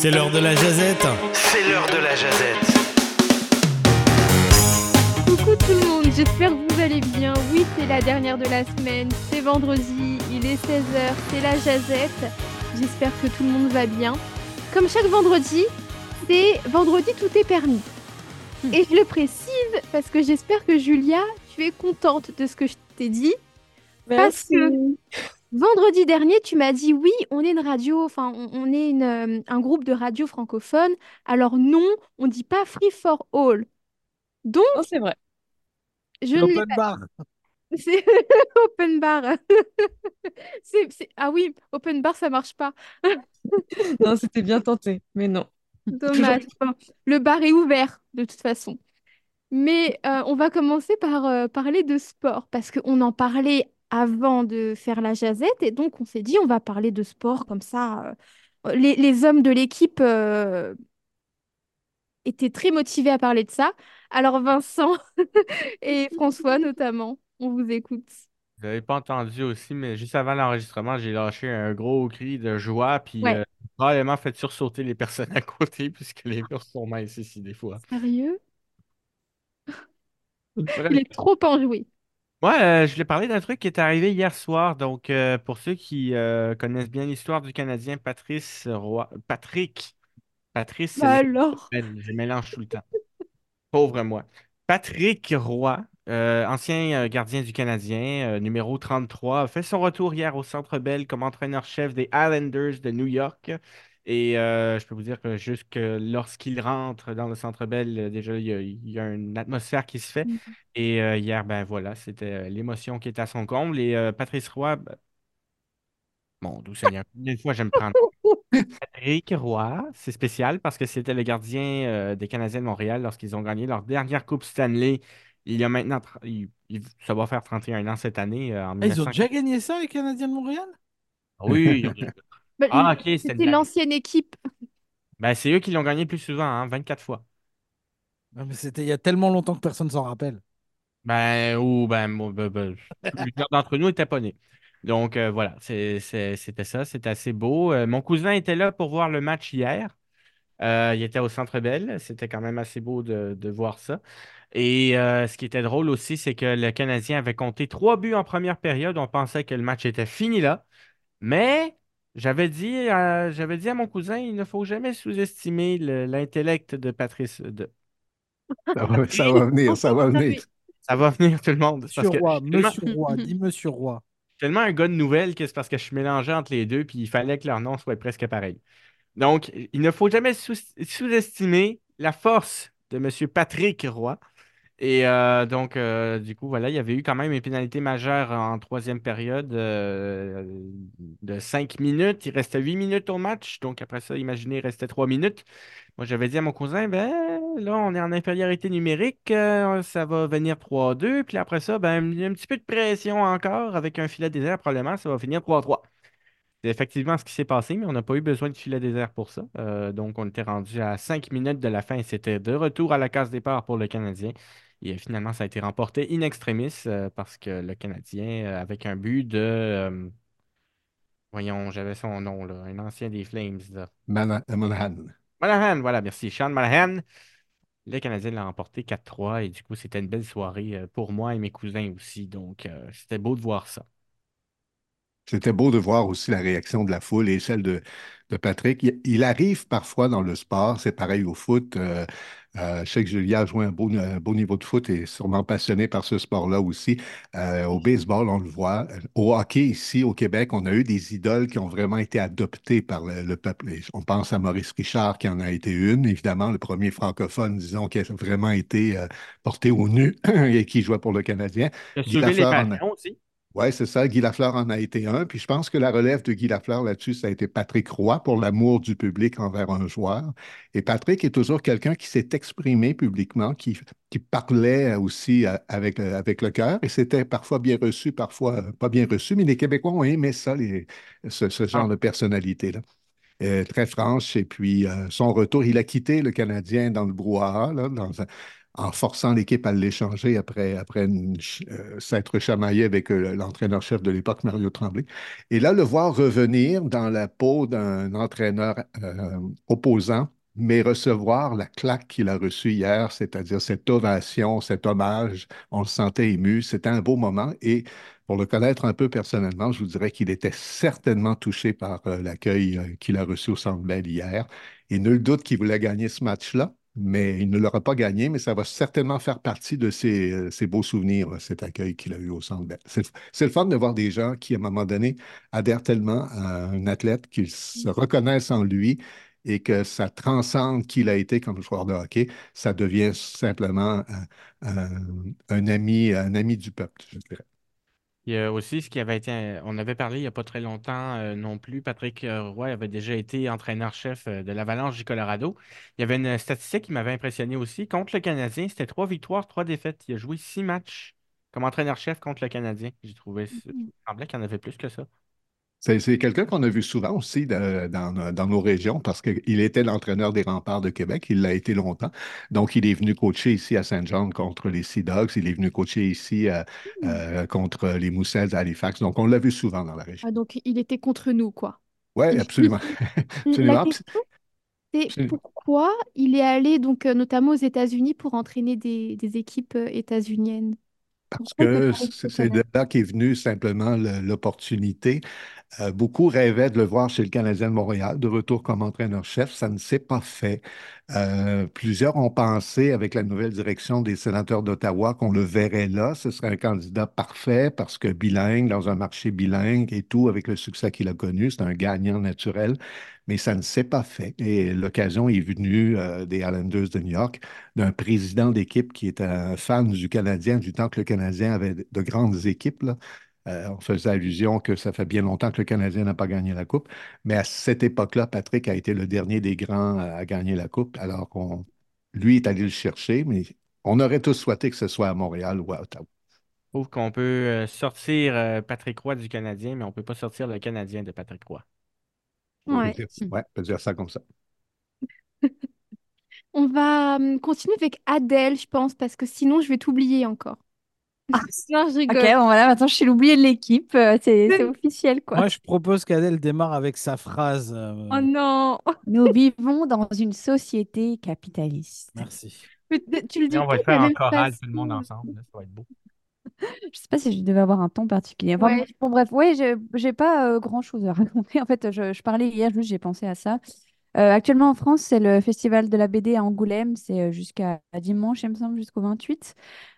C'est l'heure de la jazette. C'est l'heure de la jazette. Coucou tout le monde, j'espère que vous allez bien. Oui, c'est la dernière de la semaine, c'est vendredi, il est 16h, c'est la jazette. J'espère que tout le monde va bien. Comme chaque vendredi, c'est vendredi tout est permis. Et je le précise parce que j'espère que Julia, tu es contente de ce que je t'ai dit. Parce que vendredi dernier, tu m'as dit oui, on est une radio, enfin, on, on est une, euh, un groupe de radio francophone. Alors non, on dit pas free for all. Donc, Oh, c'est vrai. je ne l'ai bar. c'est open bar. C'est, c'est- Ah oui, open bar, ça marche pas. Non, c'était bien tenté, mais non. Dommage. Bon, le bar est ouvert de toute façon. Mais euh, on va commencer par euh, parler de sport parce qu'on en parlait avant de faire la jazette et donc on s'est dit on va parler de sport comme ça. euh, Les, les hommes de l'équipe euh, étaient très motivés à parler de ça. Alors Vincent et François notamment, on vous écoute. Vous n'avez pas entendu aussi, mais juste avant l'enregistrement, j'ai lâché un gros cri de joie, puis Ouais. euh, probablement fait sursauter les personnes à côté, puisque les murs sont minces ici des fois. Sérieux? Il est trop enjoué. Moi, euh, je voulais parler d'un truc qui est arrivé hier soir. Donc, euh, pour ceux qui euh, connaissent bien l'histoire du Canadien, Patrice Roy, Patrick, Patrice, c'est le- alors? je mélange tout le temps. Pauvre moi. Patrick Roy, euh, ancien euh, gardien du Canadien, euh, numéro 33, a fait son retour hier au Centre Bell comme entraîneur-chef des Islanders de New York. Et euh, je peux vous dire que jusque lorsqu'il rentre dans le Centre Bell, euh, déjà, il y a, il y a une atmosphère qui se fait. Mhm. Et euh, hier, ben voilà, c'était l'émotion qui était à son comble. Et euh, Patrice Roy, ben, mon doux Seigneur, une fois, je vais me prendre. Patrick Roy, c'est spécial parce que c'était le gardien des Canadiens de Montréal lorsqu'ils ont gagné leur dernière Coupe Stanley. Il y a maintenant, il- il- ça va faire 31 ans cette année. en ils ont 1900. déjà gagné ça, les Canadiens de Montréal? Oui, ils ont- Bah, Ah, ok, c'était une C'était blague. l'ancienne équipe. Ben, c'est eux qui l'ont gagné le plus souvent, hein, 24 fois. Non, mais c'était il y a tellement longtemps que personne s'en rappelle. Ben, ou ben, ben, ben, plusieurs d'entre nous n'étaient pas nés. Donc euh, voilà, c'est- c'est- c'était ça, c'était assez beau. Euh, mon cousin était là pour voir le match hier. Euh, il était au Centre Bell. C'était quand même assez beau de, de voir ça. Et euh, ce qui était drôle aussi, c'est que le Canadien avait compté trois buts en première période. On pensait que le match était fini là. Mais j'avais dit, à- j'avais dit à mon cousin, il ne faut jamais sous-estimer le- l'intellect de Patrice. de- Ça va, ça va venir, ça va venir. Ça va venir tout le monde. C'est Monsieur Parce que Roy, je suis tellement- Monsieur Roy, dis Monsieur Roy. tellement un gars de nouvelles que c'est parce que je suis mélangé entre les deux, puis il fallait que leur nom soit presque pareil. Donc, il ne faut jamais sous- sous-estimer la force de M. Patrick Roy. Et euh, donc, euh, du coup, voilà, il y avait eu quand même une pénalité majeure en troisième période euh, de 5 minutes. Il restait 8 minutes au match. Donc, après ça, imaginez, il restait 3 minutes. Moi, j'avais dit à mon cousin, ben là, on est en infériorité numérique, ça va venir 3-2. Puis après ça, ben, un petit peu de pression encore avec un filet désert, probablement, ça va finir 3-3. C'est effectivement ce qui s'est passé, mais on n'a pas eu besoin de filet désert pour ça. Donc, on était rendu à 5 minutes de la fin c'était de retour à la case départ pour le Canadien. Et euh, finalement, ça a été remporté in extremis euh, parce que le Canadien, euh, avec un but de. euh, voyons, j'avais son nom, là, un ancien des Flames. Là. Mana- Monahan. Monahan, voilà, merci. Sean Monahan. Le Canadien l'a remporté 4-3 et du coup, c'était une belle soirée euh, pour moi et mes cousins aussi. Donc, euh, c'était beau de voir ça. C'était beau de voir aussi la réaction de la foule et celle de, de Patrick. Il, il arrive parfois dans le sport, c'est pareil au foot. euh, euh, je sais que Julia a joué un beau, un beau niveau de foot et est sûrement passionné par ce sport-là aussi. Euh, au baseball, on le voit. Au hockey, ici au Québec, on a eu des idoles qui ont vraiment été adoptées par le, le peuple. Et on pense à Maurice Richard, qui en a été une, évidemment, le premier francophone, disons, qui a vraiment été euh, porté au nu et qui jouait pour le Canadien. Guy soulevé les en a- aussi. Oui, c'est ça. Guy Lafleur en a été un. Puis je pense que la relève de Guy Lafleur là-dessus, ça a été Patrick Roy pour l'amour du public envers un joueur. Et Patrick est toujours quelqu'un qui s'est exprimé publiquement, qui, qui parlait aussi euh, avec, euh, avec le cœur. Et c'était parfois bien reçu, parfois euh, pas bien reçu. Mais les Québécois ont aimé ça, les- ce, ce genre Ah. de personnalité-là. Euh, très franche. Et puis, euh, son retour, il a quitté le Canadien dans le brouhaha, là, dans un- en forçant l'équipe à l'échanger après, euh, s'être chamaillé avec euh, l'entraîneur-chef de l'époque, Mario Tremblay. Et là, le voir revenir dans la peau d'un entraîneur euh, opposant, mais recevoir la claque qu'il a reçue hier, c'est-à-dire cette ovation, cet hommage, on le sentait ému, c'était un beau moment. Et pour le connaître un peu personnellement, je vous dirais qu'il était certainement touché par l'accueil qu'il a reçu au Centre Bell hier. Et nul doute qu'il voulait gagner ce match-là, mais il ne l'aura pas gagné, mais ça va certainement faire partie de ses, euh, ses beaux souvenirs, là, cet accueil qu'il a eu au Centre. C'est c'est le fun de voir des gens qui, à un moment donné, adhèrent tellement à un athlète qu'ils se reconnaissent en lui et que ça transcende qui il a été comme joueur de hockey. Ça devient simplement un, un- un ami, un ami du peuple, je dirais. Il y a aussi ce qui avait été. On avait parlé il n'y a pas très longtemps euh, non plus. Patrick Roy avait déjà été entraîneur-chef de l'Avalanche du Colorado. Il y avait une statistique qui m'avait impressionné aussi. Contre le Canadien, c'était trois victoires, trois défaites. Il a joué six matchs comme entraîneur-chef contre le Canadien. J'ai trouvé. Il me semblait qu'il y en avait plus que ça. C'est quelqu'un qu'on a vu souvent aussi de- dans, dans nos régions parce qu'il était l'entraîneur des Remparts de Québec. Il l'a été longtemps. Donc, il est venu coacher ici à Saint-Jean contre les Sea Dogs. Il est venu coacher ici euh, euh, contre les Moussets à Halifax. Donc, on l'a vu souvent dans la région. Ah, donc, il était contre nous, quoi. Oui, absolument. Absolument. c'est pourquoi il est allé, donc, euh, notamment aux États-Unis pour entraîner des, des équipes états-uniennes? Parce que c'est de là qu'est venue simplement le- l'opportunité. Euh, beaucoup rêvaient de le voir chez le Canadien de Montréal, de retour comme entraîneur-chef. Ça ne s'est pas fait. Euh, plusieurs ont pensé, avec la nouvelle direction des sénateurs d'Ottawa, qu'on le verrait là. Ce serait un candidat parfait parce que bilingue, dans un marché bilingue et tout, avec le succès qu'il a connu, c'est un gagnant naturel. Mais ça ne s'est pas fait. Et l'occasion est venue euh, des Islanders de New York, d'un président d'équipe qui est un fan du Canadien, du temps que le Canadien avait de de grandes équipes. Euh, on faisait allusion que ça fait bien longtemps que le Canadien n'a pas gagné la Coupe, mais à cette époque-là, Patrick a été le dernier des grands à gagner la Coupe, alors qu'on, lui est allé le chercher, mais on aurait tous souhaité que ce soit à Montréal ou à Ottawa. Je trouve qu'on peut euh, sortir euh, Patrick Roy du Canadien, mais on ne peut pas sortir le Canadien de Patrick Roy. On peut Ouais. dire, ouais, on peut dire ça comme ça. On va hum, continuer avec Adèle, je pense, parce que sinon, je vais t'oublier encore. Ah. Non, je Ok, rigole. bon voilà, maintenant je suis l'oublié de l'équipe. euh, C'est officiel, quoi. Moi, je propose qu'Adèle démarre avec sa phrase. euh, Oh non! Nous vivons dans une société capitaliste. Merci. Mais tu le dis Et on va faire en même chorale, tout le monde ensemble. ça va être beau. Je sais pas si je devais avoir un ton particulier. Enfin, Ouais. bon, bref, ouais, je j'ai pas euh, grand-chose à raconter. En fait, je, je parlais hier, juste j'ai pensé à ça. Euh, actuellement en France, c'est le festival de la BD à Angoulême. C'est euh, jusqu'à dimanche, il me semble, jusqu'au 28.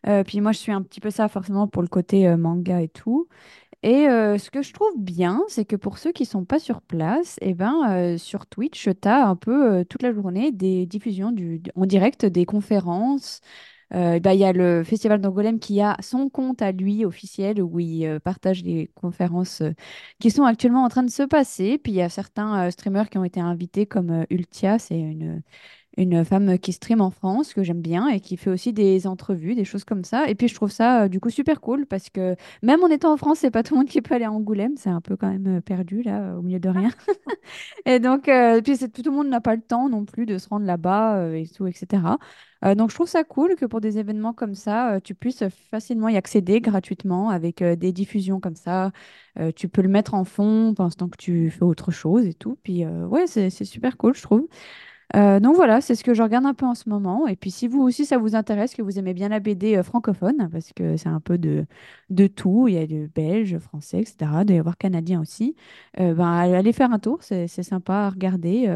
Euh, puis moi, je suis un petit peu ça forcément pour le côté manga et tout. Et ce que je trouve bien, c'est que pour ceux qui sont pas sur place, eh ben, sur Twitch, tu as un peu toute la journée des diffusions du, en direct des conférences. Euh, bah, il y a le Festival d'Angoulême qui a son compte à lui officiel où il euh, partage les conférences euh, qui sont actuellement en train de se passer. Puis il y a certains streamers qui ont été invités comme Ultia, c'est une, une femme qui stream en France que j'aime bien et qui fait aussi des entrevues, des choses comme ça. Et puis je trouve ça euh, du coup super cool parce que même en étant en France, c'est pas tout le monde qui peut aller à Angoulême. C'est un peu quand même euh, perdu là, euh, au milieu de rien. Et donc, euh, puis tout le monde n'a pas le temps non plus de se rendre là-bas euh, et tout, etc. Donc je trouve ça cool que pour des événements comme ça, tu puisses facilement y accéder gratuitement avec des diffusions comme ça. Tu peux le mettre en fond pendant que tu fais autre chose et tout. Puis ouais, c'est super cool, je trouve. Euh, donc voilà, c'est ce que je regarde un peu en ce moment. Et puis si vous aussi ça vous intéresse, que vous aimez bien la BD euh, francophone, parce que c'est un peu de, de tout, il y a du belge, français, etc. Il doit y avoir canadien aussi, euh, ben, allez faire un tour, c'est sympa à regarder.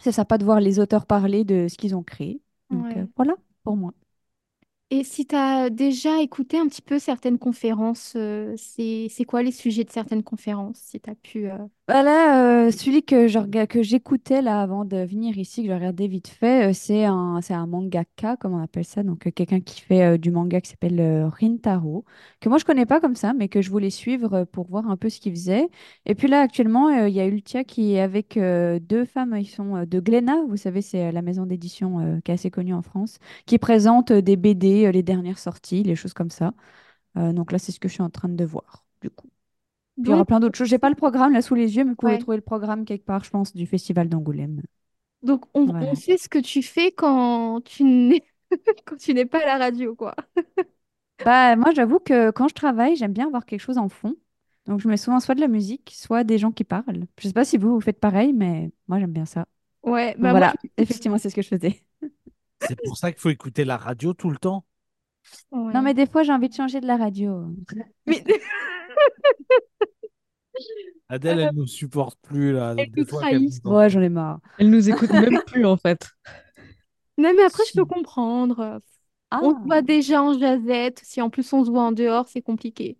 c'est sympa de voir les auteurs parler de ce qu'ils ont créé. Donc Ouais. voilà pour moi. Et si tu as déjà écouté un petit peu certaines conférences, c'est c'est quoi les sujets de certaines conférences, si tu as pu... euh, Bah euh, celui que j'écoutais là avant de venir ici, que je regardais vite fait, euh, c'est un, c'est un mangaka, comme on appelle ça, donc euh, quelqu'un qui fait du manga qui s'appelle Rintaro, que moi je connais pas comme ça, mais que je voulais suivre pour voir un peu ce qu'il faisait. Et puis là, actuellement, il y a Ultia qui est avec deux femmes, ils sont de Glénat, vous savez, c'est la maison d'édition qui est assez connue en France, qui présente des BD, les dernières sorties, les choses comme ça. Donc là, c'est ce que je suis en train de voir, du coup. Puis il y aura Donc, plein d'autres choses. J'ai pas le programme là sous les yeux, mais vous pouvez ouais. trouver le programme quelque part, je pense, du Festival d'Angoulême. Donc on, Voilà. on sait ce que tu fais quand tu n'es quand tu n'es pas à la radio, quoi. Bah, moi, j'avoue que quand je travaille, j'aime bien avoir quelque chose en fond. Donc, je mets souvent soit de la musique, soit des gens qui parlent. Je sais pas si vous, vous faites pareil, mais moi, j'aime bien ça. Ouais, bah moi, voilà, effectivement, c'est ce que je faisais. C'est pour ça qu'il faut écouter la radio tout le temps. Ouais. Non, mais des fois, j'ai envie de changer de la radio. Mais- Adèle, elle ne nous supporte plus là. Elle nous trahit. Ouais, j'en ai marre. Elle nous écoute même plus en fait. Non, mais après, je peux comprendre. Ah, On se voit déjà en jazette. Si en plus on se voit en dehors, c'est compliqué.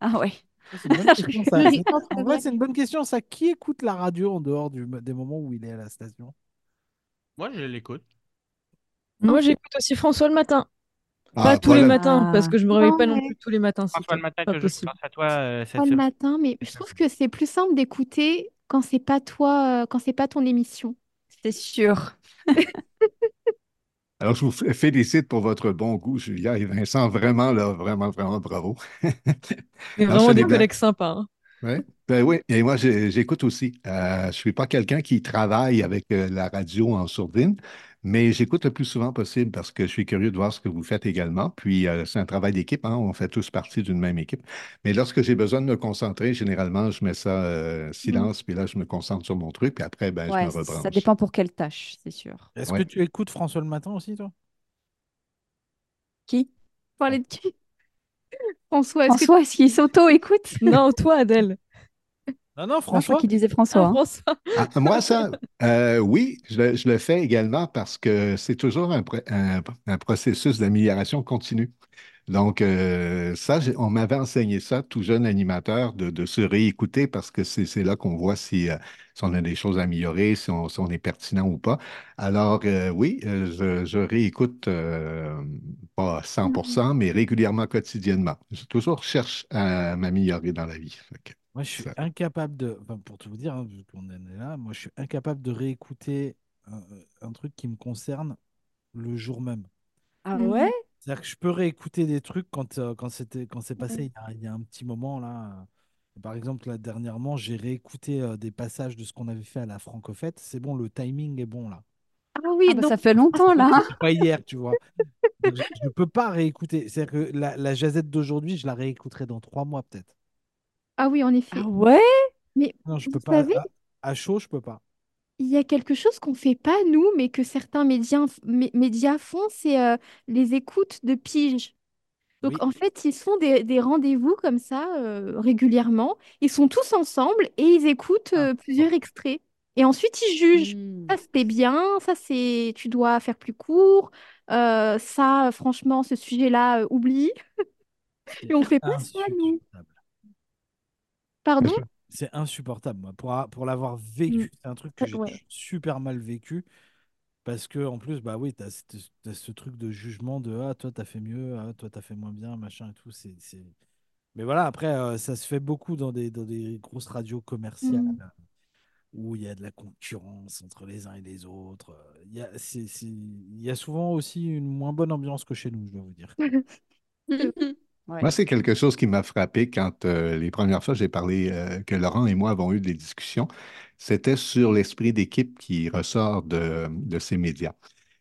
ah ouais. C'est une bonne question, ça. Je C'est- rigole, En c'est vrai, vrai. c'est une bonne question, ça. Qui écoute la radio en dehors du- des moments où il est à la station? Moi, je l'écoute. Moi, j'écoute aussi François le matin. Ah, Pas tous les matins, parce que je me réveille Non, pas non mais- plus tous les matins. c'est François, le matin, pas que je pense à toi euh, cette Pas le matin, mais je trouve que c'est plus simple d'écouter quand c'est pas toi, euh, quand c'est pas ton émission. C'est sûr. Alors, je vous félicite pour votre bon goût, Julia et Vincent. Vraiment, là, vraiment, vraiment bravo. Je vraiment des collègues sympas. hein. Ouais. Ben oui, et moi, j'écoute aussi. Euh, je ne suis pas quelqu'un qui travaille avec euh, la radio en sourdine, mais j'écoute le plus souvent possible parce que je suis curieux de voir ce que vous faites également. Puis, euh, c'est un travail d'équipe, hein, on fait tous partie d'une même équipe. Mais lorsque j'ai besoin de me concentrer, généralement, je mets ça euh, silence, puis là, je me concentre sur mon truc, puis après, ben, je me ça rebranche. dépend pour quelle tâche, c'est sûr. Est-ce Ouais. que tu écoutes François le matin aussi, toi? Qui? Parler de qui? François, est-ce que François, est-ce qu'il s'auto-écoute? Non, toi, Adèle. Non, François. qu'il disait François. Ah, hein. François. Ah, moi, ça, euh, oui, je, le- je le fais également parce que c'est toujours un, pro- un- un processus d'amélioration continue. Donc, euh, ça, on m'avait enseigné ça, tout jeune animateur, de, de se réécouter parce que c'est là qu'on voit si, euh, si on a des choses à améliorer, si on, si on est pertinent ou pas. Alors, euh, oui, je, je réécoute, euh, pas à 100%, mais régulièrement, quotidiennement. Je toujours cherche à m'améliorer dans la vie. Moi, je suis ça- incapable de. Enfin, pour tout vous dire, hein, vu qu'on en est là, moi, je suis incapable de réécouter un, un truc qui me concerne le jour même. Ah Mhm. ouais? C'est-à-dire que je peux réécouter des trucs quand, euh, quand c'était, quand c'est passé il y, a, il y a un petit moment là. euh, Par exemple, là, dernièrement, j'ai réécouté euh, des passages de ce qu'on avait fait à la Francofête. C'est bon, le timing est bon là. Ah oui, Ah bah, donc ça fait longtemps là. hein. C'est pas hier, tu vois. Donc, je ne peux pas réécouter. C'est-à-dire que la, la jazette d'aujourd'hui, je la réécouterai dans trois mois peut-être. Ah oui, en effet. Ah ouais? Mais Non, je vous peux pas. savez, À, à chaud, je peux pas. il y a quelque chose qu'on fait pas nous, mais que certains médias, mé- médias font, c'est euh, les écoutes de pige. Donc Oui. en fait, ils se font des, des rendez-vous comme ça euh, régulièrement. Ils sont tous ensemble et ils écoutent Ah, euh, plusieurs extraits. Et ensuite, ils jugent. Hmm. Ça, c'était bien. Ça, c'est tu dois faire plus court. Euh, ça, franchement, ce sujet-là, euh, oublie. Et on fait pas ça, nous. Insupportable. Pardon? C'est insupportable. moi. Pour, a- pour l'avoir Mm. vécu, c'est un truc que j'ai ouais. super mal vécu. Parce que, en plus, bah oui, tu as, ce truc de jugement de Ah, toi, t'as fait mieux, ah, toi, t'as fait moins bien, machin et tout. C'est, c'est- Mais voilà, après, euh, ça se fait beaucoup dans des, dans des grosses radios commerciales Mm. où il y a de la concurrence entre les uns et les autres. Il y a, c'est- c'est- il y a souvent aussi une moins bonne ambiance que chez nous, je dois vous dire. Ouais. Moi, c'est quelque chose qui m'a frappé quand euh, les premières fois j'ai parlé, euh, que Laurent et moi avons eu des discussions. C'était sur l'esprit d'équipe qui ressort de, de ces médias.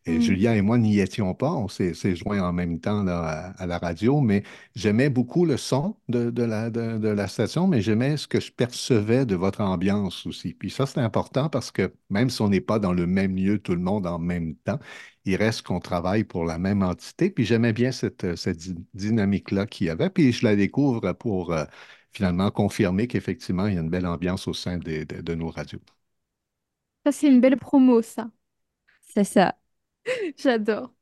Et Mm. Julien et moi n'y étions pas, on s'est s'est joints en même temps là, à, à la radio, mais j'aimais beaucoup le son de, de la, de, de la station, mais j'aimais ce que je percevais de votre ambiance aussi. Puis ça, c'est important parce que même si on n'est pas dans le même lieu, tout le monde en même temps, il reste qu'on travaille pour la même entité. Puis j'aimais bien cette, cette dy- dynamique-là qu'il y avait. Puis je la découvre pour euh, finalement confirmer qu'effectivement, il y a une belle ambiance au sein des- de, de nos radios. Ça, c'est une belle promo, ça. C'est ça. J'adore.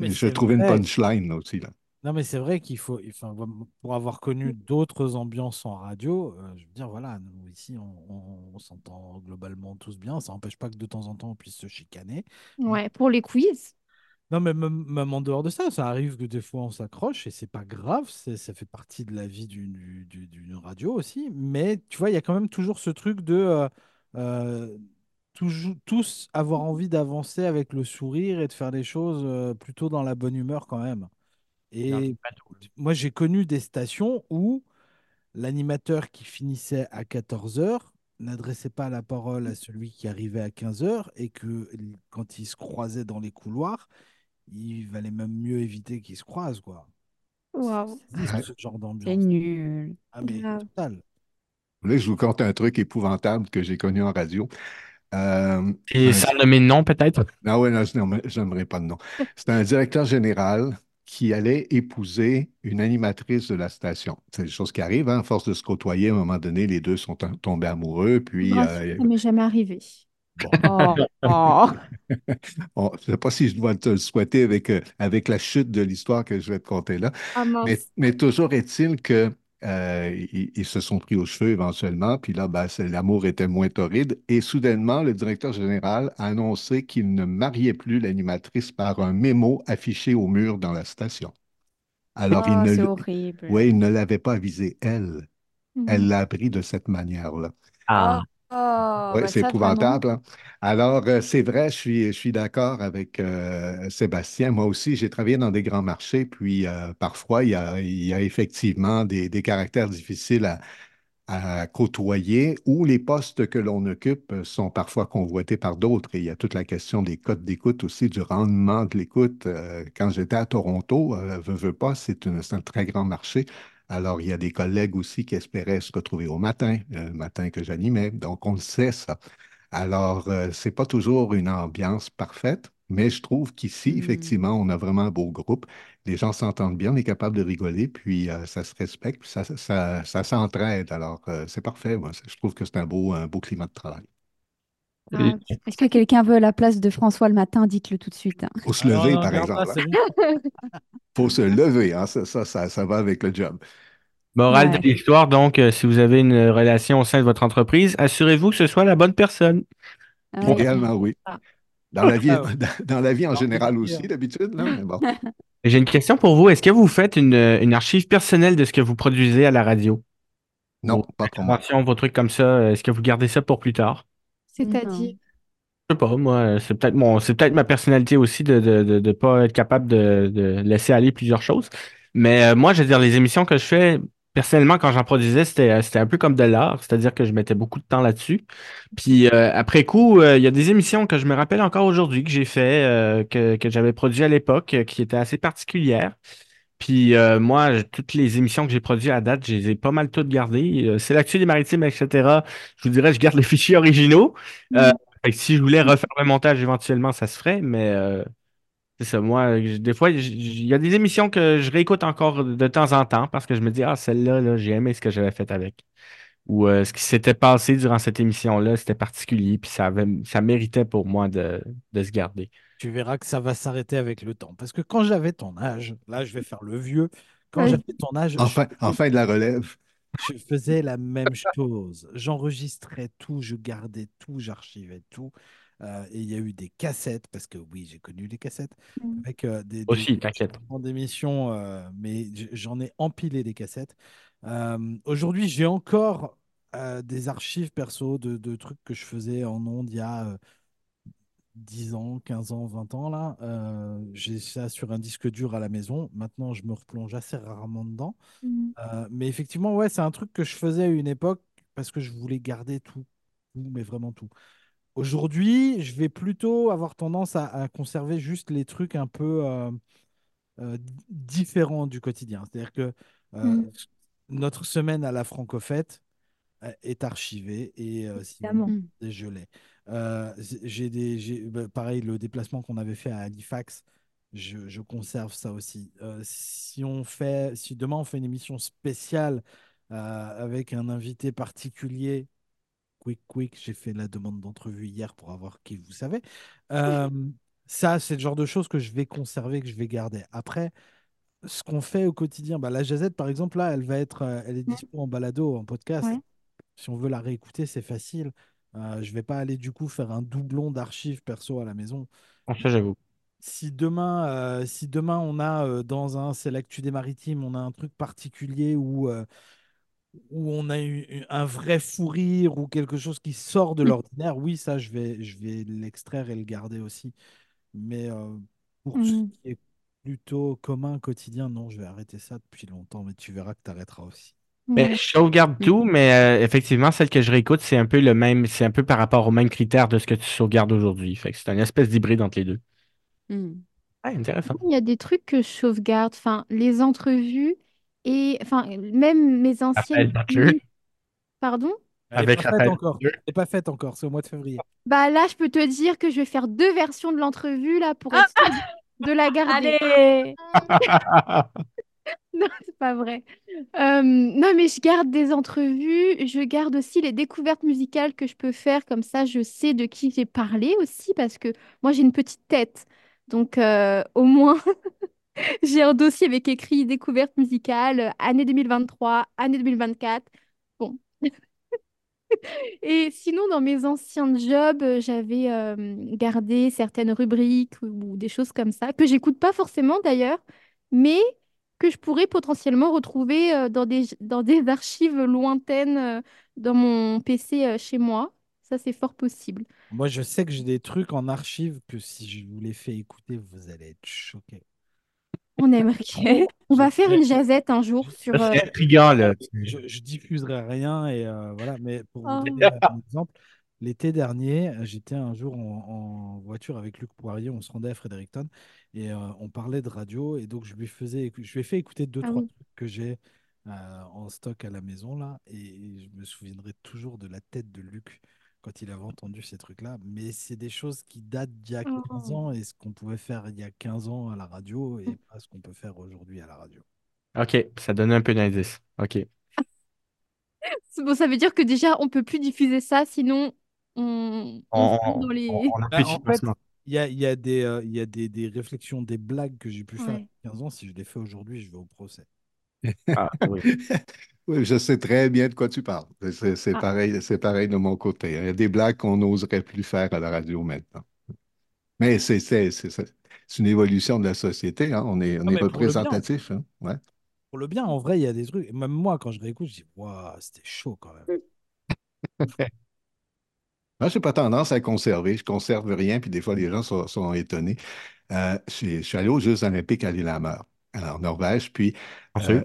Je trouvais une punchline là aussi. Là. Non, mais c'est vrai qu'il faut, enfin, pour avoir connu d'autres ambiances en radio, euh, je veux dire, voilà, nous ici, on, on- on s'entend globalement tous bien. Ça n'empêche pas que de temps en temps, on puisse se chicaner. Ouais, pour les quiz. Non, mais même, même en dehors de ça, ça arrive que des fois, on s'accroche et c'est pas grave. Ça fait partie de la vie d'une du- du- d'une radio aussi. Mais tu vois, il y a quand même toujours ce truc de euh, euh, tous avoir envie d'avancer avec le sourire et de faire les choses euh, plutôt dans la bonne humeur quand même. Non, Et moi, j'ai connu des stations où l'animateur qui finissait à 14 heures n'adressait pas la parole à celui qui arrivait à 15 heures et que quand ils se croisaient dans les couloirs, il valait même mieux éviter qu'ils se croisent, quoi. Ce genre C'est d'ambiance. nul. Ah, mais total. Là, je vous conte un truc épouvantable que j'ai connu en radio? Euh, Et un- sans nommer de nom, peut-être? Ah ouais, non, je n'aimerais- je n'aimerais pas de nom. C'est un directeur général qui allait épouser une animatrice de la station. C'est des choses qui arrivent, hein, à force de se côtoyer, à un moment donné, les deux sont tom- tombés amoureux, puis Vous euh, ça m'est jamais arrivé. bon, Oh, oh. on- je ne sais pas si je dois te le souhaiter avec, euh, avec la chute de l'histoire que je vais te conter là. Ah mais toujours est-il que euh, ils, ils se sont pris aux cheveux éventuellement, puis là, ben, l'amour était moins torride. Et soudainement, le directeur général a annoncé qu'il ne mariait plus l'animatrice par un mémo affiché au mur dans la station. Alors, il Oh, ne, horrible. ouais, il ne l'avait pas avisé, elle. Elle Mhm. l'a appris de cette manière-là. Ah. Oh, Oui, c'est ça, épouvantable. hein. Alors, euh, c'est vrai, je suis, je suis d'accord avec euh, Sébastien. Moi aussi, j'ai travaillé dans des grands marchés, puis euh, parfois, il y a, il y a effectivement des, des caractères difficiles à, à côtoyer ou les postes que l'on occupe sont parfois convoités par d'autres. Et il y a toute la question des codes d'écoute aussi, du rendement de l'écoute. Quand j'étais à Toronto, veux, veux pas, c'est une- c'est un très grand marché. Alors, il y a des collègues aussi qui espéraient se retrouver au matin, euh, le matin que j'animais. Donc, on le sait, ça. Alors, euh, c'est pas toujours une ambiance parfaite, mais je trouve qu'ici, Mm. effectivement, on a vraiment un beau groupe. Les gens s'entendent bien, on est capable de rigoler, puis euh, ça se respecte, puis ça, ça, ça s'entraide. Alors, euh, c'est parfait. Moi, je trouve que c'est un beau, un beau climat de travail. Ah, Est-ce que quelqu'un veut la place de François le matin? Dites-le tout de suite. hein. Faut se non, lever, non, par exemple. ça, hein. Faut se lever, hein. Ça, ça, ça, ça va avec le job. Morale Ouais. de l'histoire, donc, euh, si vous avez une relation au sein de votre entreprise, assurez-vous que ce soit la bonne personne. Ouais. Idéalement, oui. Ah. Dans la vie, Ah dans, dans la vie en général aussi, d'habitude, bon. J'ai une question pour vous. Est-ce que vous faites une, une archive personnelle de ce que vous produisez à la radio? Non, Vos pas pour moi. vos trucs comme ça, euh, est-ce que vous gardez ça pour plus tard? C'est-à-dire. Je sais pas, moi, c'est peut-être mon, c'est peut-être ma personnalité aussi de de, de, de pas être capable de, de laisser aller plusieurs choses. Mais euh, moi, je veux dire, les émissions que je fais, personnellement, quand j'en produisais, c'était, euh, c'était un peu comme de l'art, c'est-à-dire que je mettais beaucoup de temps là-dessus. Puis euh, après coup, euh, il y a des émissions que je me rappelle encore aujourd'hui que j'ai fait, euh, que, que j'avais produit à l'époque, qui étaient assez particulières. Puis euh, moi, toutes les émissions que j'ai produites à date, je les ai pas mal toutes gardées. Euh, c'est l'actu des maritimes, etc. Je vous dirais, je garde les fichiers originaux. Euh, que si je voulais refaire le montage éventuellement, ça se ferait, mais euh, c'est ça. Moi, je- des fois, il y a des émissions que je réécoute encore de temps en temps parce que je me dis, ah, celle-là, là, j'ai aimé ce que j'avais fait avec. Ou euh, ce qui s'était passé durant cette émission-là, c'était particulier, puis ça avait, ça méritait pour moi de, de se garder. Tu verras que ça va s'arrêter avec le temps. Parce que quand j'avais ton âge, là, je vais faire le vieux. Quand j'avais ton âge, je Enfin, enfin de la relève. Je faisais la même chose. J'enregistrais tout, je gardais tout, j'archivais tout. Euh, et il y a eu des cassettes, parce que oui, j'ai connu les cassettes, Mm. avec euh, des, des Aussi, t'inquiète. changements d'émissions, euh, mais j'en ai empilé des cassettes. Euh, Aujourd'hui, j'ai encore euh, des archives perso de, de trucs que je faisais en ondes il y a euh, 10 ans, 15 ans, 20 ans. Là. Euh, j'ai ça sur un disque dur à la maison. Maintenant, je me replonge assez rarement dedans. Euh, mais effectivement, ouais, c'est un truc que je faisais à une époque parce que je voulais garder tout, tout, mais vraiment tout. Aujourd'hui, je vais plutôt avoir tendance à, à conserver juste les trucs un peu di- différents du quotidien. C'est-à-dire que euh, Mhm. Notre semaine à la Francofête euh, est archivée et euh, demandez, je l'ai. Euh, j'ai des, j'ai- bah, pareil, le déplacement qu'on avait fait à Halifax, je, je conserve ça aussi. Euh, si on fait, si demain on fait une émission spéciale euh, avec un invité particulier, quick, quick, j'ai fait la demande d'entrevue hier pour avoir qui vous savez. Euh, ça, c'est le genre de choses que je vais conserver, que je vais garder. Après, ce qu'on fait au quotidien, bah, la Jazette, par exemple, là, elle va être, euh, elle est dispo en balado, en podcast. Ouais. Si on veut la réécouter, c'est facile. Euh, je vais pas aller du coup faire un doublon d'archives perso à la maison. Bon, ça, j'avoue. Si demain, euh, si demain on a euh, dans un C'est l'actu des maritimes, on a un truc particulier où, euh, où on a eu, un vrai fou rire ou quelque chose qui sort de l'ordinaire, oui, ça, je vais, je vais l'extraire et le garder aussi. Mais euh, pour ce Mhm. qui est plutôt commun, quotidien, non, je vais arrêter ça depuis longtemps, mais tu verras que tu arrêteras aussi. Mais je sauvegarde tout, mais euh, effectivement, celle que je réécoute, c'est un peu le même, c'est un peu par rapport aux mêmes critères de ce que tu sauvegardes aujourd'hui. Fait que c'est une espèce d'hybride entre les deux. Hmm. Ah, intéressant. Il y a des trucs que je sauvegarde, enfin, les entrevues et enfin, même mes anciennes. Pardon? Avec pas faite encore. N'est pas faite encore. C'est au mois de février. Bah là, je peux te dire que je vais faire deux versions de l'entrevue là pour être sûre de la garder. Allez! Non, c'est pas vrai. Euh, non, mais je garde des entrevues. Je garde aussi les découvertes musicales que je peux faire. Comme ça, je sais de qui j'ai parlé aussi parce que moi, j'ai une petite tête. Donc, euh, au moins, j'ai un dossier avec écrit découverte musicale, euh, année 2023, année 2024. Bon. Et sinon, dans mes anciens jobs, euh, j'avais euh, gardé certaines rubriques ou des choses comme ça, que j'écoute pas forcément d'ailleurs, mais que je pourrais potentiellement retrouver euh, dans des, dans des archives lointaines dans mon PC chez moi. Ça, c'est fort possible. Moi, je sais que j'ai des trucs en archive que si je vous les fais écouter, vous allez être choqués. On aimerait. On va faire une jazette un jour sur. Ça, euh, C'est intriguant, là. Je, je diffuserai rien et euh, voilà. Mais pour vous Oh. donner un exemple, l'été dernier, j'étais un jour en, en voiture avec Luc Poirier. On se rendait à Fredericton et euh, on parlait de radio et donc je lui faisais, écou- je lui ai fait écouter deux Ah trois oui. trucs que j'ai euh, en stock à la maison là et je me souviendrai toujours de la tête de Luc quand il avait entendu ces trucs-là. Mais c'est des choses qui datent d'il y a 15 Oh. ans et ce qu'on pouvait faire il y a 15 ans à la radio et pas ce qu'on peut faire aujourd'hui à la radio. OK, ça donne un peu d'indice. OK. Bon, ça veut dire que déjà, on peut plus diffuser ça, sinon on, on On, dans les. on- on a Bah, en fait. Il y a, il y a des, euh, il y a des, des réflexions, des blagues que j'ai pu faire il y a 15 ans. Si je les fais aujourd'hui, je vais au procès. Ah, oui. Oui, je sais très bien de quoi tu parles. C'est Ah. pareil, c'est pareil de mon côté. Il y a des blagues qu'on n'oserait plus faire à la radio maintenant. Mais c'est c'est- c'est- c'est- c'est une évolution de la société. hein. On est, on Non, est représentatif. hein. Ouais. Pour le bien, en vrai, il y a des trucs. Même moi, quand je réécoute, je dis, waouh, c'était chaud quand même. Moi, je n'ai pas tendance à conserver. Je ne conserve rien, puis des fois, les gens sont, sont étonnés. Euh, je, suis- je suis allé aux Jeux olympiques à Lillehammer, en Norvège, puis euh,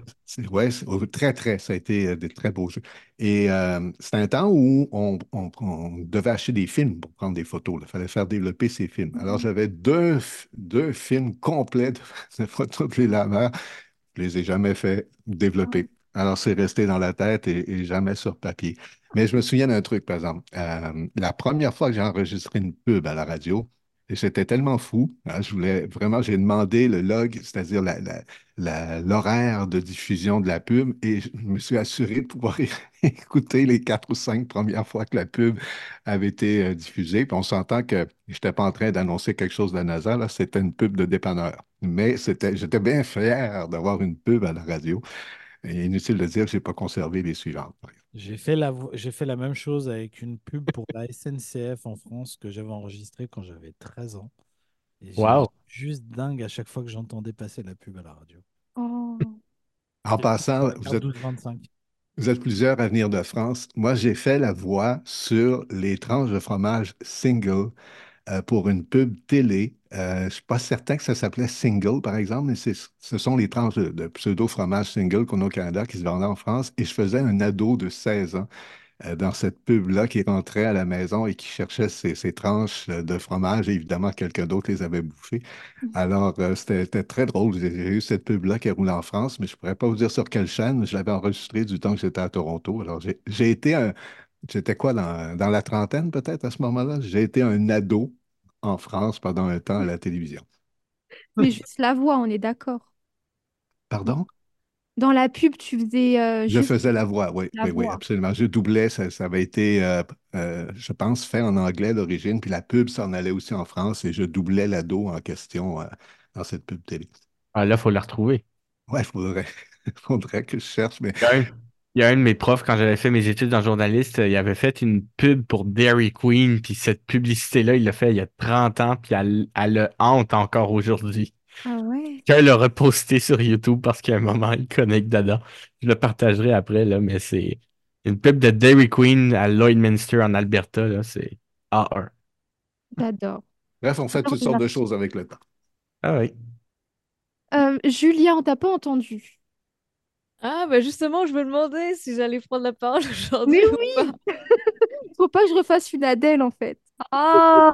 ouais, oh, très, très, ça a été euh, des très beaux Jeux. Et euh, c'était un temps où on, on- on devait acheter des films pour prendre des photos. Il fallait faire développer ces films. Alors, j'avais deux, deux films complets de, de photos de Lillehammer. Je les ai jamais fait développer. Alors, c'est resté dans la tête et, et jamais sur papier. Mais je me souviens d'un truc, par exemple. Euh, la première fois que j'ai enregistré une pub à la radio, j'étais tellement fou, hein, je voulais vraiment, j'ai demandé le log, c'est-à-dire l'horaire de diffusion de la pub, et je me suis assuré de pouvoir écouter les quatre ou cinq premières fois que la pub avait été euh, diffusée. On s'entend que je n'étais pas en train d'annoncer quelque chose de la NASA, là, c'était une pub de dépanneur. Mais c'était, j'étais bien fier d'avoir une pub à la radio. Inutile de dire que je n'ai pas conservé les suivantes. J'ai fait la, j'ai fait la même chose avec une pub pour la SNCF en France que j'avais enregistrée quand j'avais 13 ans. Et j'ai Wow. juste dingue à chaque fois que j'entendais passer la pub à la radio. Oh. En passant, vous êtes 12-25. Vous êtes plusieurs à venir de France. Moi, j'ai fait la voix sur les tranches de fromage single euh, pour une pub télé. Euh, je ne suis pas certain que ça s'appelait single, par exemple, mais ce sont les tranches de, de pseudo-fromage single qu'on a au Canada qui se vendaient en France. Et je faisais un ado de 16 ans euh, dans cette pub-là qui rentrait à la maison et qui cherchait ses, ses tranches de fromage. Et évidemment, quelqu'un d'autre les avait bouffées. Alors, euh, c'était très drôle. J'ai eu cette pub-là qui a roulé en France, mais je ne pourrais pas vous dire sur quelle chaîne. Je l'avais enregistrée du temps que j'étais à Toronto. Alors, j'ai j'ai été un. J'étais quoi, dans, dans la trentaine peut-être à ce moment-là? J'ai été un ado en France pendant un temps à la télévision. Mais juste la voix, on est d'accord. Pardon? Dans la pub, tu faisais euh, Je juste faisais la voix, oui, la oui, absolument. Je doublais, ça, ça avait été, euh, euh, je pense, fait en anglais à l'origine, puis la pub s'en allait aussi en France et je doublais l'ado en question euh, dans cette pub télé. Ah, là, il faut la retrouver. Ouais, il faudrait, faudrait que je cherche, mais il y a un de mes profs, quand j'avais fait mes études en journaliste, euh, il avait fait une pub pour Dairy Queen, puis cette publicité-là, il l'a fait il y a 30 ans, puis elle, elle le hante encore aujourd'hui. Ah ouais? Quand il l'a reposté sur YouTube parce qu'à un moment, il connecte dedans. Je le partagerai après, là, mais c'est une pub de Dairy Queen à Lloydminster en Alberta, là, c'est A1. J'adore. bref, on fait toutes sortes de choses avec le temps. Ah oui. Euh, Julien, on t'a pas entendu? Ah, bah justement, je me demandais si j'allais prendre la parole aujourd'hui Mais ou oui pas. Faut pas que je refasse une Adèle en fait. Oh!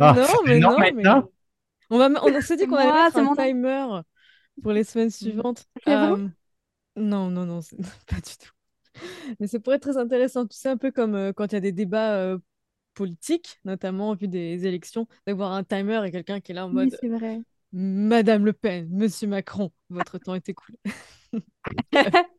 Ah, Non, ça fait mais non non, mais maintenant? On va, on s'est dit qu'on allait mettre un timer pour les semaines suivantes. C'est vrai Euh, non, non, non, c'est- pas du tout. Mais ça pourrait être très intéressant. Tu sais, un peu comme euh, quand il y a des débats euh, politiques, notamment vu des élections, d'avoir un timer et quelqu'un qui est là en Oui, mode c'est vrai. Madame Le Pen, Monsieur Macron, votre temps est écoulé.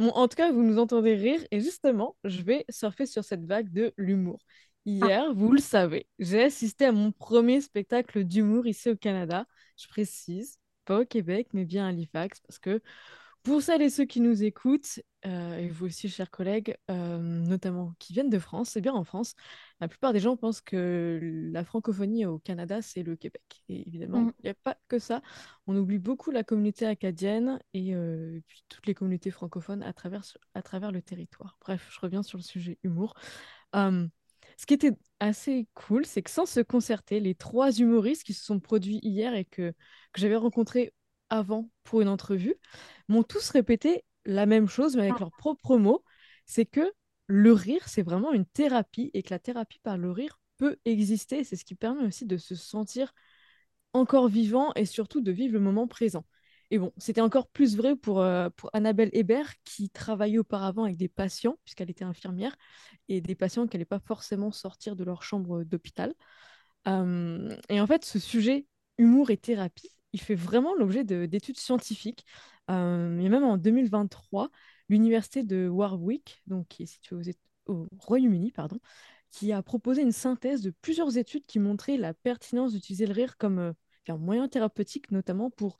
Bon, en tout cas, vous nous entendez rire et justement, je vais surfer sur cette vague de l'humour. Hier, vous le savez, j'ai assisté à mon premier spectacle d'humour ici au Canada. Je précise, pas au Québec, mais bien à Halifax, parce que pour celles et ceux qui nous écoutent, euh, et vous aussi, chers collègues, euh, notamment qui viennent de France, c'est bien en France, la plupart des gens pensent que la francophonie au Canada, c'est le Québec. Et évidemment, Mm. il n'y a pas que ça. On oublie beaucoup la communauté acadienne et, euh, et puis toutes les communautés francophones à travers, à travers le territoire. Bref, je reviens sur le sujet humour. Euh, ce qui était assez cool, c'est que sans se concerter, les trois humoristes qui se sont produits hier et que, que j'avais rencontrés avant pour une entrevue m'ont tous répété la même chose, mais avec leurs propres mots. C'est que le rire, c'est vraiment une thérapie et que la thérapie par le rire peut exister. C'est ce qui permet aussi de se sentir encore vivant et surtout de vivre le moment présent. Et bon, c'était encore plus vrai pour, euh, pour Annabelle Hébert, qui travaillait auparavant avec des patients, puisqu'elle était infirmière, et des patients qui n'allaient pas forcément sortir de leur chambre d'hôpital. Euh, et en fait, ce sujet humour et thérapie, il fait vraiment l'objet de- d'études scientifiques. Euh, et même en 2023, l'université de Warwick, donc qui est située au Royaume-Uni, qui a proposé une synthèse de plusieurs études qui montraient la pertinence d'utiliser le rire comme euh, un moyen thérapeutique, notamment pour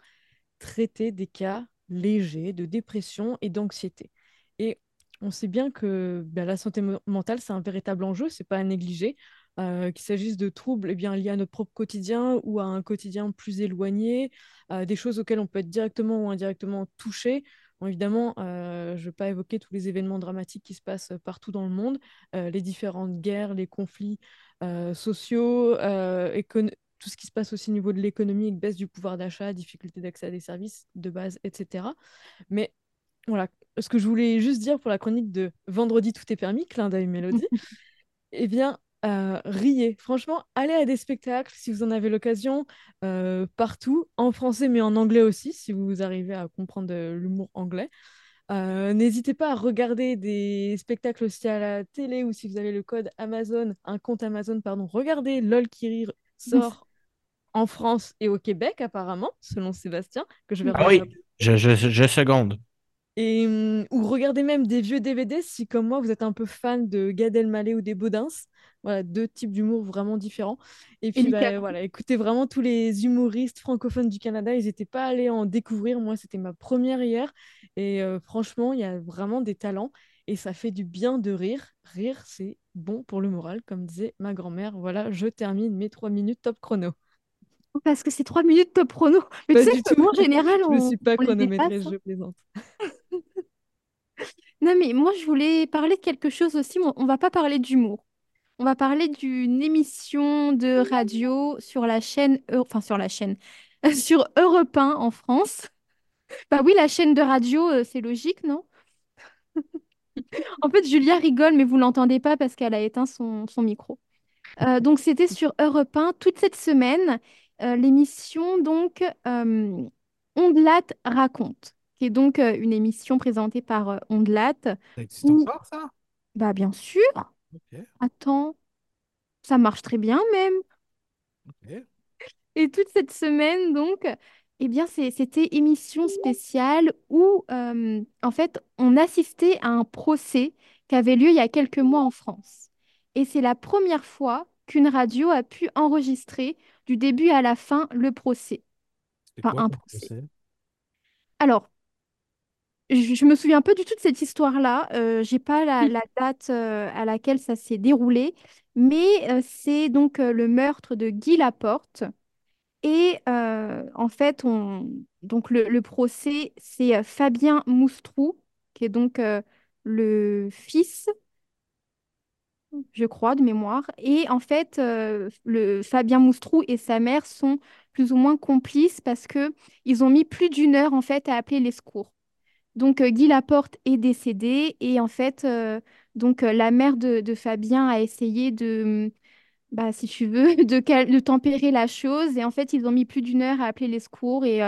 traiter des cas légers de dépression et d'anxiété. Et on sait bien que ben, la santé mentale, c'est un véritable enjeu, c'est pas à négliger. Euh, qu'il s'agisse de troubles eh bien, liés à notre propre quotidien ou à un quotidien plus éloigné, euh, des choses auxquelles on peut être directement ou indirectement touché. Bon, évidemment, euh, je ne vais pas évoquer tous les événements dramatiques qui se passent partout dans le monde, les différentes guerres, les conflits sociaux, tout ce qui se passe aussi au niveau de l'économie, baisse du pouvoir d'achat, difficulté d'accès à des services de base, etc. Mais voilà, ce que je voulais juste dire pour la chronique de Vendredi, tout est permis, clin d'œil Mélodie, eh bien, euh, riez. Franchement, allez à des spectacles si vous en avez l'occasion, euh, partout, en français mais en anglais aussi, si vous arrivez à comprendre de l'humour anglais. Euh, n'hésitez pas à regarder des spectacles aussi à la télé ou si vous avez le code Amazon, un compte Amazon, pardon, regardez LOL qui rire sort en France et au Québec apparemment, selon Sébastien, que je vais Ah oui, je, je, je seconde. Et, hum, ou regardez même des vieux DVD si, comme moi, vous êtes un peu fan de Gad Elmaleh ou des Baudins. Voilà, deux types d'humour vraiment différents. Et puis, bah, voilà, écoutez vraiment tous les humoristes francophones du Canada. Ils n'étaient pas allés en découvrir. Moi, c'était ma première hier. Et euh, franchement, il y a vraiment des talents. Et ça fait du bien de rire. Rire, c'est bon pour le moral, comme disait ma grand-mère. Voilà, je termine mes trois minutes top chrono. Parce que c'est trois minutes top chrono. Mais Pas tu sais du tout. en général, Je ne on, suis pas on chronométrée, dépasse. hein. je plaisante. Non, mais moi, je voulais parler de quelque chose aussi. mais On va pas parler d'humour. On va parler d'une émission de radio sur la chaîne, enfin sur la chaîne, sur Europe 1 en France. Bah oui, la chaîne de radio, euh, c'est logique, non? En fait, Julia rigole, mais vous l'entendez pas parce qu'elle a éteint son, micro. Euh, donc, c'était sur Europe 1 toute cette semaine, euh, l'émission donc euh, Ondelat raconte, qui est donc euh, une émission présentée par euh, Ondelat. Ça existe Où, encore, ça? bah bien sûr, Ok, attends, ça marche très bien même. ok. Et toute cette semaine, donc, eh bien, c'est- c'était émission spéciale où, euh, en fait, on assistait à un procès qui avait lieu il y a quelques mois en France. Et c'est la première fois qu'une radio a pu enregistrer du début à la fin le procès. C'était Enfin, quoi un comme procès. procès? Alors, je, je me souviens pas du tout de cette histoire-là. Euh, j'ai pas la, la date euh, à laquelle ça s'est déroulé, mais euh, c'est donc euh, le meurtre de Guy Laporte. Et en fait, on... donc le, le procès, c'est Fabien Moustrou, qui est donc le fils, je crois, de mémoire. Et en fait, le Fabien Moustrou et sa mère sont plus ou moins complices parce que ils ont mis plus d'une heure en fait à appeler les secours. Donc euh, Guy Laporte est décédé et en fait, euh, donc euh, la mère de, Fabien a essayé de bah, si tu veux, de, de tempérer la chose. Et en fait, ils ont mis plus d'une heure à appeler les secours. Et,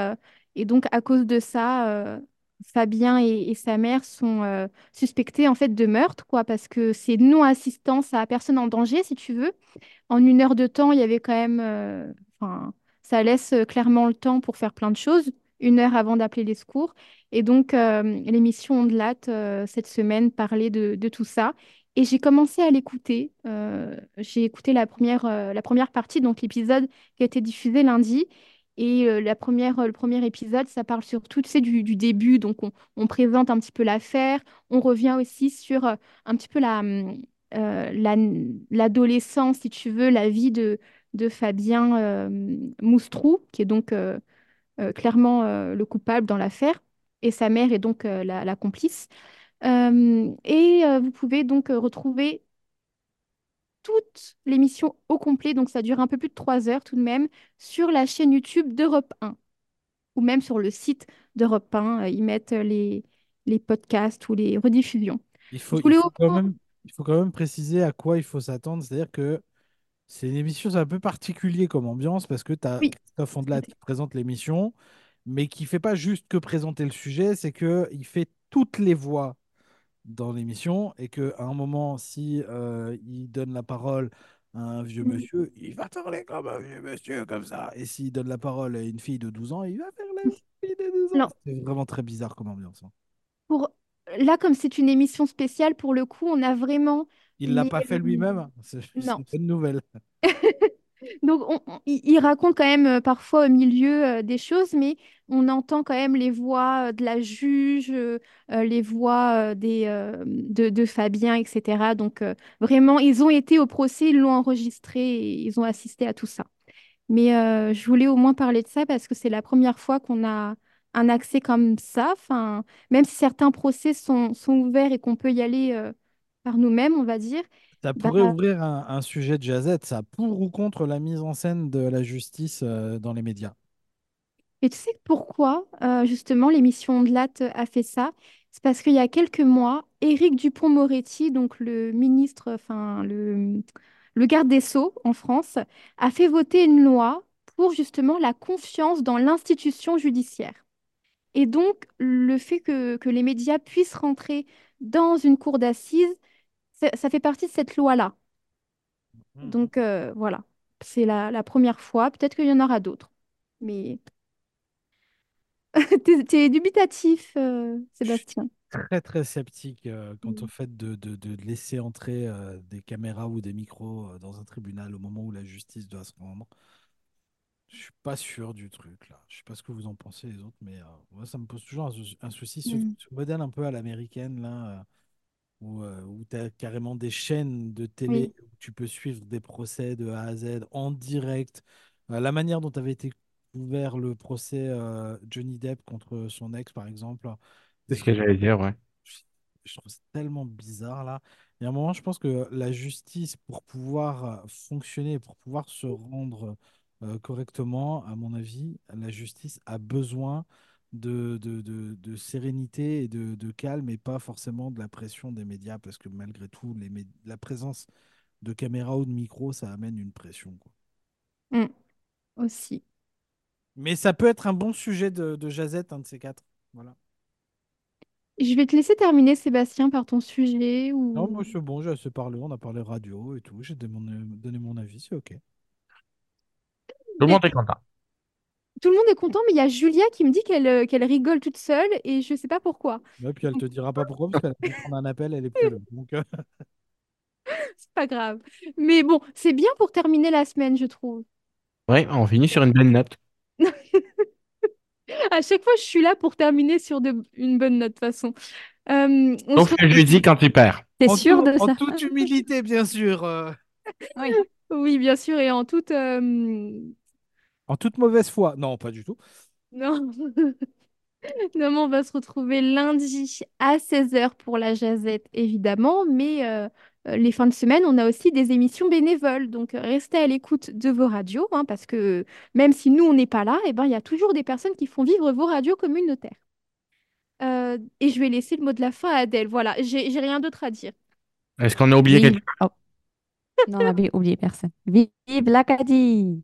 et donc, à cause de ça, Fabien et, sa mère sont suspectés en fait de meurtre, quoi, parce que c'est non-assistance à personne en danger, si tu veux. En une heure de temps, il y avait quand même... ça laisse clairement le temps pour faire plein de choses, une heure avant d'appeler les secours. Et donc, euh, l'émission Ondelat, euh, cette semaine, parlait de, tout ça. Et j'ai commencé à l'écouter. Euh, j'ai écouté la première, la première partie, donc l'épisode qui a été diffusé lundi. Et la première, le premier épisode, ça parle surtout, tu sais, du, du début. Donc, on, on présente un petit peu l'affaire. On revient aussi sur un petit peu la, la- l'adolescence, si tu veux, la vie de, de Fabien Moustrou, qui est donc clairement euh, le coupable dans l'affaire. Et sa mère est donc euh, la, la complice. Euh, et euh, vous pouvez donc euh, retrouver toute l'émission au complet, donc ça dure un peu plus de trois heures tout de même, sur la chaîne YouTube d'Europe 1 ou même sur le site d'Europe 1. euh, ils mettent euh, les, les podcasts ou les rediffusions. Il faut, il faut au quand même, il faut quand même préciser à quoi il faut s'attendre. C'est-à-dire que c'est une émission, c'est un peu particulier comme ambiance parce que tu as Oui, Christophe Ondelat qui présente l'émission, mais qui fait pas juste que présenter le sujet, c'est que il fait toutes les voix dans l'émission et que à un moment, si euh, il donne la parole à un vieux monsieur, il va parler comme un vieux monsieur, comme ça. Et s'il donne la parole à une fille de 12 ans, il va faire la fille de 12 ans. C'est vraiment très bizarre comme ambiance. hein. pour... Là, comme c'est une émission spéciale, pour le coup, on a vraiment Il l'a pas fait lui-même. C'est une bonne nouvelle. Donc, on- on- il raconte quand même euh, parfois au milieu euh, des choses, mais on entend quand même les voix euh, de la juge, les voix des, de, Fabien, etc. Donc, vraiment, ils ont été au procès, ils l'ont enregistré et ils ont assisté à tout ça. Mais je voulais au moins parler de ça parce que c'est la première fois qu'on a un accès comme ça. Enfin, même si certains procès sont, sont ouverts et qu'on peut y aller par nous-mêmes, on va dire. Ça Bah, pourrait ouvrir un, un sujet de jazette, ça, pour ou contre la mise en scène de la justice euh, dans les médias? Et tu sais pourquoi, euh, justement, l'émission de Latte a fait ça? C'est parce qu'il y a quelques mois, Éric Dupond-Moretti, donc le ministre, enfin le, le garde des Sceaux en France, a fait voter une loi pour justement la confiance dans l'institution judiciaire. Et donc, le fait que, que les médias puissent rentrer dans une cour d'assises, ça, fait partie de cette loi-là. Mhm. Donc, euh, voilà, c'est la, la première fois. Peut-être qu'il y en aura d'autres. Mais t'es, t'es dubitatif, euh, Je suis Sébastien. très très sceptique euh, quant au Mm. fait de, de- de laisser entrer des caméras ou des micros dans un tribunal au moment où la justice doit se rendre. Je suis pas sûr du truc là. Je sais pas ce que vous en pensez les autres, mais moi ça me pose toujours un, sou- un souci. Ce, Mm. ce modèle un peu à l'américaine là, où, euh, où tu as carrément des chaînes de télé Oui. où tu peux suivre des procès de A à Z en direct. Euh, la manière dont avait été ouvert le procès euh, Johnny Depp contre son ex, par exemple, C'est ce que j'allais dire, ouais. je je trouve ça tellement bizarre là. Il y a un moment, je pense que la justice, pour pouvoir euh, fonctionner, pour pouvoir se rendre correctement, à mon avis, la justice a besoin de, de, de- de sérénité et de, de calme et pas forcément de la pression des médias parce que malgré tout, les la présence de caméra ou de micro, ça amène une pression, quoi. Mm. Aussi. Mais ça peut être un bon sujet de, de jazette, un de ces quatre. Voilà. Je vais te laisser terminer, Sébastien, par ton sujet Non, moi ou... c'est bon, j'ai assez parlé, on a parlé radio et tout, j'ai donné mon, avis, c'est ok. Tout le monde est content. Tout le monde est content, mais il y a Julia qui me dit qu'elle euh, qu'elle rigole toute seule et je sais pas pourquoi. Ouais, puis elle te dira pas pourquoi, parce qu'elle prendre un appel, elle est plus là. Donc, euh, C'est pas grave. Mais bon, c'est bien pour terminer la semaine, je trouve. Ouais, on finit sur une belle note. À chaque fois, je suis là pour terminer sur de- une bonne note, de toute façon. Euh, on se Sauf le jeudi quand tu perds. T'es en, sûr tout- de en ça? toute humilité, bien sûr. euh, Oui. Oui, bien sûr, et en toute... euh, en toute mauvaise foi. Non, pas du tout. Non. Non, mais on va se retrouver lundi à 16h pour la Jazette, évidemment, mais euh, les fins de semaine, on a aussi des émissions bénévoles. Donc, restez à l'écoute de vos radios, hein, parce que même si nous, on n'est pas là, eh ben, il y a toujours des personnes qui font vivre vos radios communautaires. Euh, et je vais laisser le mot de la fin à Adèle. Voilà, j'ai rien d'autre à dire. Est-ce qu'on a oublié quelque Oui. Oh. Non, on avait oublié personne. Vive l'Acadie!